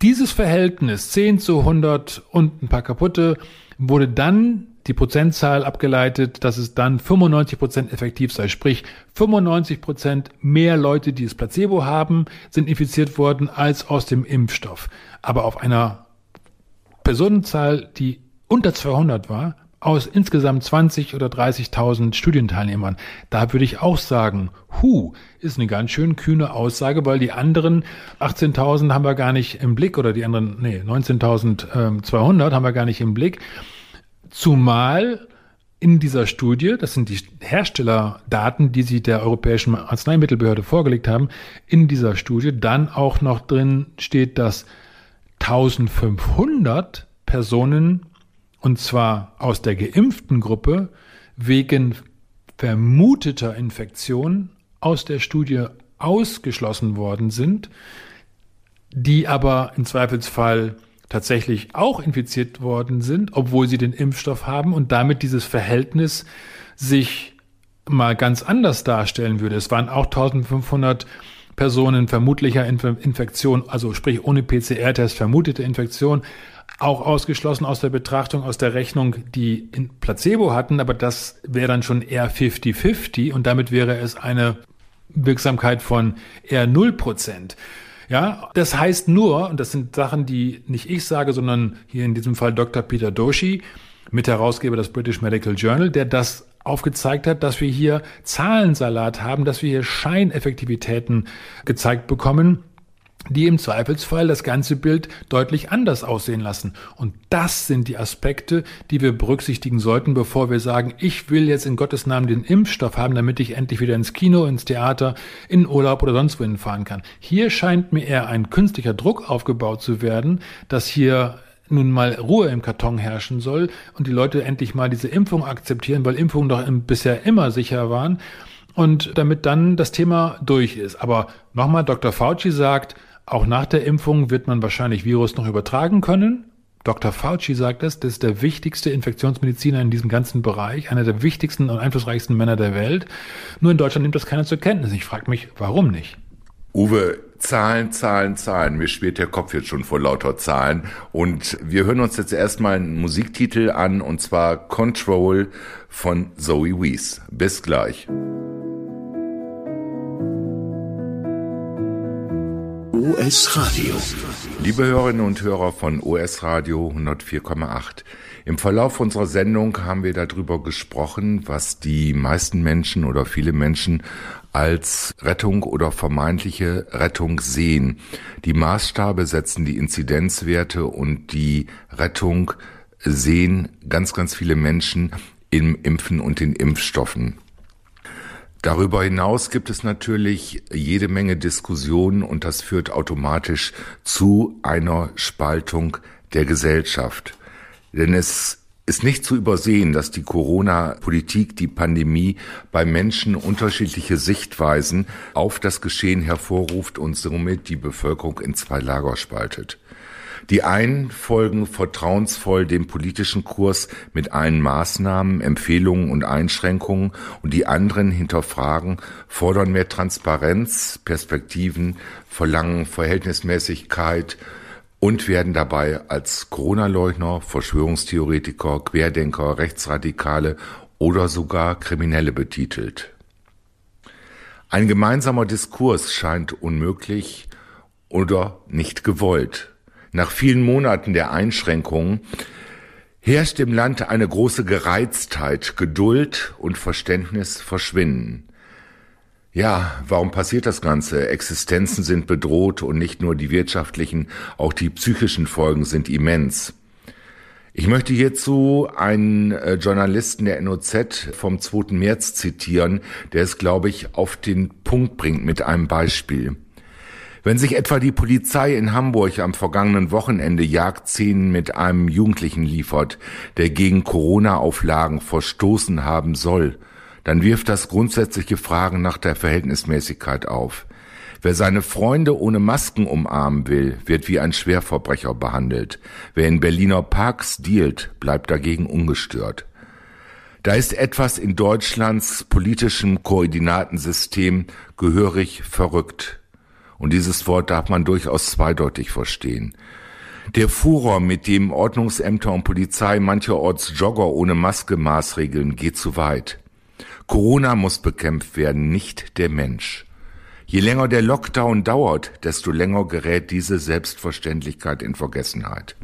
dieses Verhältnis 10 zu 100 und ein paar kaputte wurde dann die Prozentzahl abgeleitet, dass es dann 95 Prozent effektiv sei. Sprich, 95 Prozent mehr Leute, die das Placebo haben, sind infiziert worden als aus dem Impfstoff. Aber auf einer Personenzahl, die unter 200 war, aus insgesamt 20 oder 30.000 Studienteilnehmern. Da würde ich auch sagen, hu, ist eine ganz schön kühne Aussage, weil die anderen 18.000 haben wir gar nicht im Blick oder die anderen, nee, 19.200 haben wir gar nicht im Blick. Zumal in dieser Studie, das sind die Herstellerdaten, die sie der Europäischen Arzneimittelbehörde vorgelegt haben, in dieser Studie dann auch noch drin steht, dass 1500 Personen, und zwar aus der geimpften Gruppe, wegen vermuteter Infektion aus der Studie ausgeschlossen worden sind, die aber im Zweifelsfall tatsächlich auch infiziert worden sind, obwohl sie den Impfstoff haben und damit dieses Verhältnis sich mal ganz anders darstellen würde. Es waren auch 1500 Personen vermutlicher Infektion, also sprich ohne PCR-Test vermutete Infektion, auch ausgeschlossen aus der Betrachtung, aus der Rechnung, die in Placebo hatten, aber das wäre dann schon eher 50-50 und damit wäre es eine Wirksamkeit von eher 0 Prozent. Ja, das heißt nur, und das sind Sachen, die nicht ich sage, sondern hier in diesem Fall Dr. Peter Doshi, Mitherausgeber des British Medical Journal, der das aufgezeigt hat, dass wir hier Zahlensalat haben, dass wir hier Scheineffektivitäten gezeigt bekommen, die im Zweifelsfall das ganze Bild deutlich anders aussehen lassen. Und das sind die Aspekte, die wir berücksichtigen sollten, bevor wir sagen, ich will jetzt in Gottes Namen den Impfstoff haben, damit ich endlich wieder ins Kino, ins Theater, in Urlaub oder sonst wohin fahren kann. Hier scheint mir eher ein künstlicher Druck aufgebaut zu werden, dass hier nun mal Ruhe im Karton herrschen soll und die Leute endlich mal diese Impfung akzeptieren, weil Impfungen doch bisher immer sicher waren und damit dann das Thema durch ist. Aber nochmal, Dr. Fauci sagt, auch nach der Impfung wird man wahrscheinlich Virus noch übertragen können. Dr. Fauci sagt es, das ist der wichtigste Infektionsmediziner in diesem ganzen Bereich, einer der wichtigsten und einflussreichsten Männer der Welt. Nur in Deutschland nimmt das keiner zur Kenntnis. Ich frage mich, warum nicht? Uwe, Zahlen, Zahlen, Zahlen. Mir schwirrt der Kopf jetzt schon vor lauter Zahlen. Und wir hören uns jetzt erstmal einen Musiktitel an, und zwar Control von Zoe Wees. Bis gleich. OS Radio. Liebe Hörerinnen und Hörer von OS Radio 104,8. Im Verlauf unserer Sendung haben wir darüber gesprochen, was die meisten Menschen oder viele Menschen als Rettung oder vermeintliche Rettung sehen. Die Maßstabe setzen die Inzidenzwerte und die Rettung sehen ganz, ganz viele Menschen im Impfen und den Impfstoffen. Darüber hinaus gibt es natürlich jede Menge Diskussionen und das führt automatisch zu einer Spaltung der Gesellschaft. Denn es ist nicht zu übersehen, dass die Corona-Politik, die Pandemie bei Menschen unterschiedliche Sichtweisen auf das Geschehen hervorruft und somit die Bevölkerung in zwei Lager spaltet. Die einen folgen vertrauensvoll dem politischen Kurs mit allen Maßnahmen, Empfehlungen und Einschränkungen und die anderen hinterfragen, fordern mehr Transparenz, Perspektiven, verlangen Verhältnismäßigkeit und werden dabei als Corona-Leugner, Verschwörungstheoretiker, Querdenker, Rechtsradikale oder sogar Kriminelle betitelt. Ein gemeinsamer Diskurs scheint unmöglich oder nicht gewollt. Nach vielen Monaten der Einschränkungen herrscht im Land eine große Gereiztheit, Geduld und Verständnis verschwinden. Ja, warum passiert das Ganze? Existenzen sind bedroht und nicht nur die wirtschaftlichen, auch die psychischen Folgen sind immens. Ich möchte hierzu einen äh, Journalisten der NOZ vom 2. März zitieren, der es, glaube ich, auf den Punkt bringt mit einem Beispiel. Wenn sich etwa die Polizei in Hamburg am vergangenen Wochenende Jagdszenen mit einem Jugendlichen liefert, der gegen Corona-Auflagen verstoßen haben soll, dann wirft das grundsätzliche Fragen nach der Verhältnismäßigkeit auf. Wer seine Freunde ohne Masken umarmen will, wird wie ein Schwerverbrecher behandelt. Wer in Berliner Parks dealt, bleibt dagegen ungestört. Da ist etwas in Deutschlands politischem Koordinatensystem gehörig verrückt. Und dieses Wort darf man durchaus zweideutig verstehen. Der Furor, mit dem Ordnungsämter und Polizei mancherorts Jogger ohne Maske maßregeln, geht zu weit. Corona muss bekämpft werden, nicht der Mensch. Je länger der Lockdown dauert, desto länger gerät diese Selbstverständlichkeit in Vergessenheit.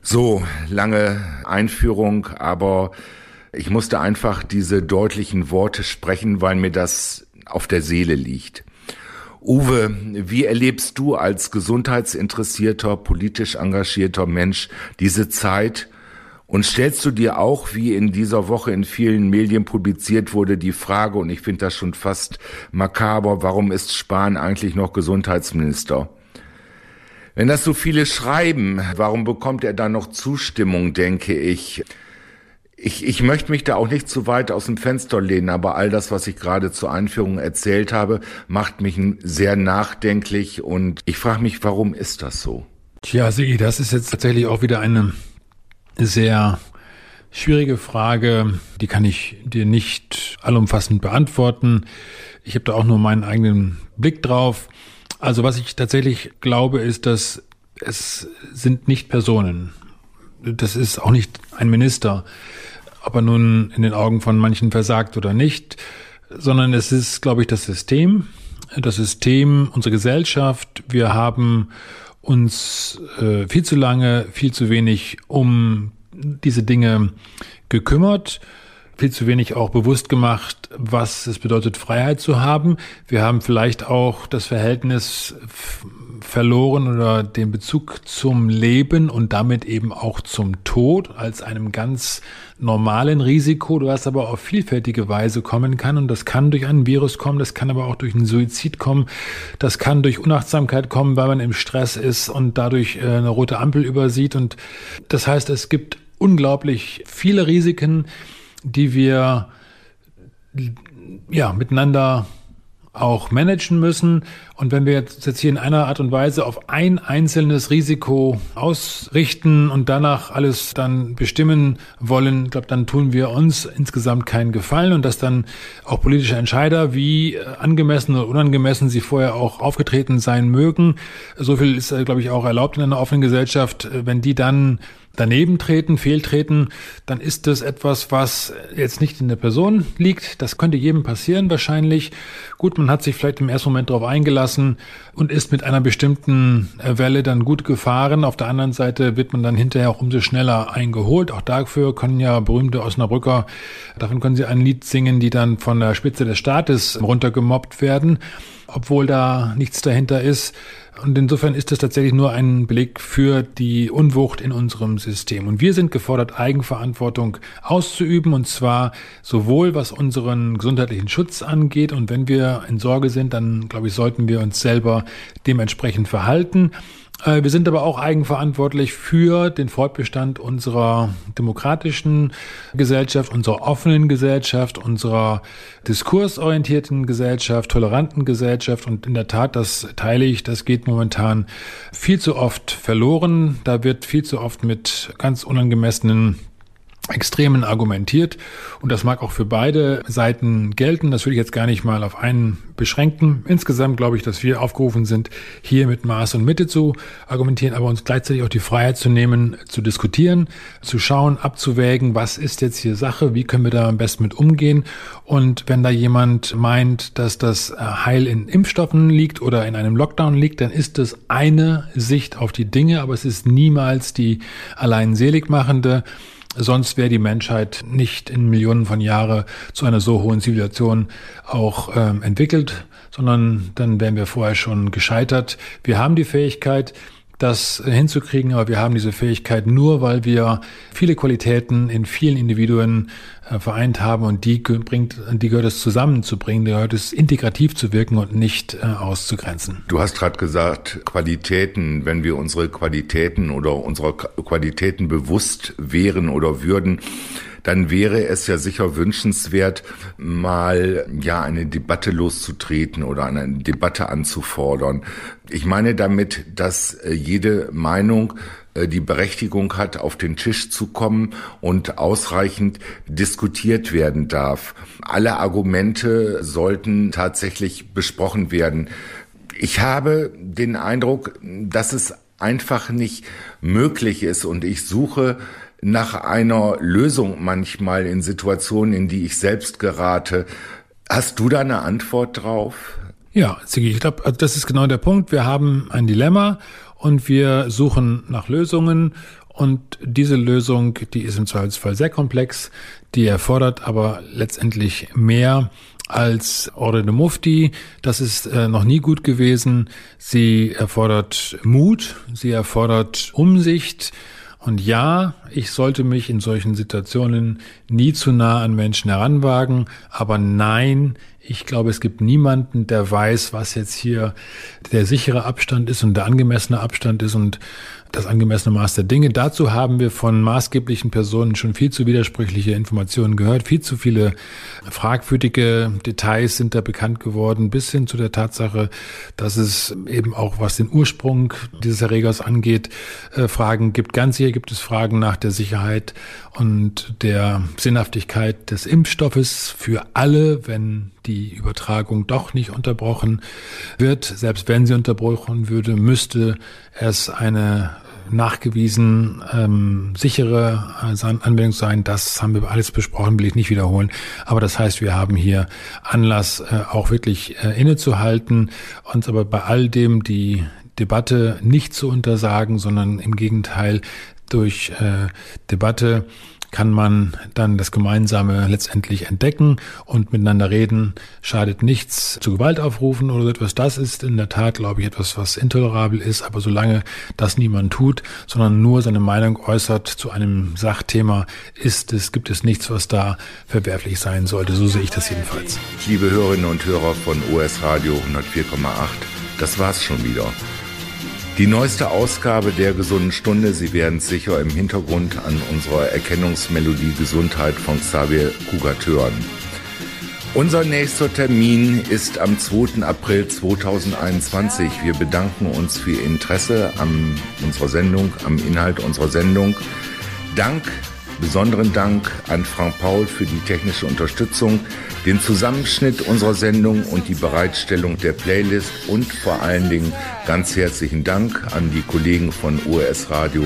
So, lange Einführung, aber ich musste einfach diese deutlichen Worte sprechen, weil mir das auf der Seele liegt. Uwe, wie erlebst du als gesundheitsinteressierter, politisch engagierter Mensch diese Zeit Und stellst du dir auch, wie in dieser Woche in vielen Medien publiziert wurde, die Frage, und ich finde das schon fast makaber, warum ist Spahn eigentlich noch Gesundheitsminister? Wenn das so viele schreiben, warum bekommt er da noch Zustimmung, denke ich. Ich, ich möchte mich da auch nicht zu weit aus dem Fenster lehnen, aber all das, was ich gerade zur Einführung erzählt habe, macht mich sehr nachdenklich und ich frage mich, warum ist das so? Tja, Sigi, das ist jetzt tatsächlich auch wieder eine sehr schwierige Frage. Die kann ich dir nicht allumfassend beantworten. Ich habe da auch nur meinen eigenen Blick drauf. Also was ich tatsächlich glaube, ist, dass es sind nicht Personen. Das ist auch nicht ein Minister, ob er nun in den Augen von manchen versagt oder nicht, sondern es ist, glaube ich, das System, das System, unsere Gesellschaft. Wir haben uns äh, viel zu lange, viel zu wenig um diese Dinge gekümmert, viel zu wenig auch bewusst gemacht, was es bedeutet, Freiheit zu haben. Wir haben vielleicht auch das Verhältnis verloren oder den Bezug zum Leben und damit eben auch zum Tod als einem ganz normalen Risiko, was aber auf vielfältige Weise kommen kann. Und das kann durch einen Virus kommen, das kann aber auch durch einen Suizid kommen, das kann durch Unachtsamkeit kommen, weil man im Stress ist und dadurch äh, eine rote Ampel übersieht. Und das heißt, es gibt unglaublich viele Risiken, die wir ja miteinander auch managen müssen. Und wenn wir jetzt hier in einer Art und Weise auf ein einzelnes Risiko ausrichten und danach alles dann bestimmen wollen, ich glaube, dann tun wir uns insgesamt keinen Gefallen und dass dann auch politische Entscheider, wie angemessen oder unangemessen sie vorher auch aufgetreten sein mögen, so viel ist, glaube ich, auch erlaubt in einer offenen Gesellschaft, wenn die dann daneben treten, fehltreten, dann ist das etwas, was jetzt nicht in der Person liegt. Das könnte jedem passieren wahrscheinlich. Gut, man hat sich vielleicht im ersten Moment darauf eingelassen und ist mit einer bestimmten äh, Welle dann gut gefahren. Auf der anderen Seite wird man dann hinterher auch umso schneller eingeholt. Auch dafür können ja berühmte Osnabrücker, davon können sie ein Lied singen, die dann von der Spitze des Staates runtergemobbt werden, obwohl da nichts dahinter ist. Und insofern ist das tatsächlich nur ein Beleg für die Unwucht in unserem System. Und wir sind gefordert, Eigenverantwortung auszuüben, und zwar sowohl was unseren gesundheitlichen Schutz angeht. Und wenn wir in Sorge sind, dann, glaube ich, sollten wir uns selber dementsprechend verhalten. Äh, wir sind aber auch eigenverantwortlich für den Fortbestand unserer demokratischen Gesellschaft, unserer offenen Gesellschaft, unserer diskursorientierten Gesellschaft, toleranten Gesellschaft. Und in der Tat, das teile ich, das geht momentan viel zu oft verloren. Da wird viel zu oft mit ganz unangemessenen Extremen argumentiert und das mag auch für beide Seiten gelten. Das will ich jetzt gar nicht mal auf einen beschränken. Insgesamt glaube ich, dass wir aufgerufen sind, hier mit Maß und Mitte zu argumentieren, aber uns gleichzeitig auch die Freiheit zu nehmen, zu diskutieren, zu schauen, abzuwägen, was ist jetzt hier Sache, wie können wir da am besten mit umgehen. Und wenn da jemand meint, dass das äh, Heil in Impfstoffen liegt oder in einem Lockdown liegt, dann ist das eine Sicht auf die Dinge, aber es ist niemals die allein selig machende. Sonst wäre die Menschheit nicht in Millionen von Jahren zu einer so hohen Zivilisation auch ähm, entwickelt, sondern dann wären wir vorher schon gescheitert. Wir haben die Fähigkeit, das hinzukriegen, aber wir haben diese Fähigkeit nur, weil wir viele Qualitäten in vielen Individuen äh, vereint haben und die bringt, die gehört es zusammenzubringen, die gehört es integrativ zu wirken und nicht äh, auszugrenzen. Du hast gerade gesagt, Qualitäten, wenn wir unsere Qualitäten oder unserer Qualitäten bewusst wären oder würden, dann wäre es ja sicher wünschenswert, mal ja eine Debatte loszutreten oder eine Debatte anzufordern. Ich meine damit, dass äh, jede Meinung äh, die Berechtigung hat, auf den Tisch zu kommen und ausreichend diskutiert werden darf. Alle Argumente sollten tatsächlich besprochen werden. Ich habe den Eindruck, dass es einfach nicht möglich ist und ich suche nach einer Lösung manchmal in Situationen, in die ich selbst gerate. Hast du da eine Antwort drauf? Ja, Sigi, ich glaube, also das ist genau der Punkt. Wir haben ein Dilemma und wir suchen nach Lösungen. Und diese Lösung, die ist im Zweifelsfall sehr komplex, die erfordert aber letztendlich mehr als Ordre de Mufti. Das ist äh, noch nie gut gewesen. Sie erfordert Mut, sie erfordert Umsicht, Und ja, ich sollte mich in solchen Situationen nie zu nah an Menschen heranwagen, aber nein, ich glaube, es gibt niemanden, der weiß, was jetzt hier der sichere Abstand ist und der angemessene Abstand ist. Und das angemessene Maß der Dinge. Dazu haben wir von maßgeblichen Personen schon viel zu widersprüchliche Informationen gehört. Viel zu viele fragwürdige Details sind da bekannt geworden, bis hin zu der Tatsache, dass es eben auch, was den Ursprung dieses Erregers angeht, äh, Fragen gibt. Ganz sicher gibt es Fragen nach der Sicherheit und der Sinnhaftigkeit des Impfstoffes für alle, wenn die Übertragung doch nicht unterbrochen wird. Selbst wenn sie unterbrochen würde, müsste es eine nachgewiesen ähm, sichere äh, Anwendung sein. Das haben wir alles besprochen, will ich nicht wiederholen. Aber das heißt, wir haben hier Anlass, äh, auch wirklich äh, innezuhalten, uns aber bei all dem die Debatte nicht zu untersagen, sondern im Gegenteil durch äh, Debatte kann man dann das Gemeinsame letztendlich entdecken und miteinander reden. Schadet nichts zu Gewalt aufrufen oder so etwas. Das ist in der Tat, glaube ich, etwas, was intolerabel ist. Aber solange das niemand tut, sondern nur seine Meinung äußert zu einem Sachthema, ist es, gibt es nichts, was da verwerflich sein sollte. So sehe ich das jedenfalls. Liebe Hörerinnen und Hörer von OS Radio 104,8, das war's schon wieder. Die neueste Ausgabe der gesunden Stunde, Sie werden sicher im Hintergrund an unserer Erkennungsmelodie Gesundheit von Xavier Kugat hören. Unser nächster Termin ist am 2. April 2021. Wir bedanken uns für Ihr Interesse an unserer Sendung, am Inhalt unserer Sendung. Dank, besonderen Dank an Frank Paul für die technische Unterstützung den Zusammenschnitt unserer Sendung und die Bereitstellung der Playlist und vor allen Dingen ganz herzlichen Dank an die Kollegen von OS Radio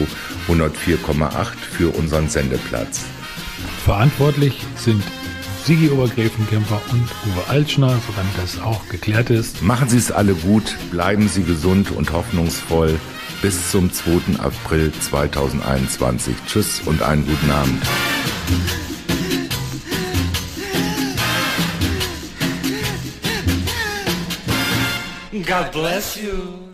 104,8 für unseren Sendeplatz. Verantwortlich sind Sigi Obergräfenkemper und Uwe Altschner, solange das auch geklärt ist. Machen Sie es alle gut, bleiben Sie gesund und hoffnungsvoll. Bis zum 2. April 2021. Tschüss und einen guten Abend. God bless you.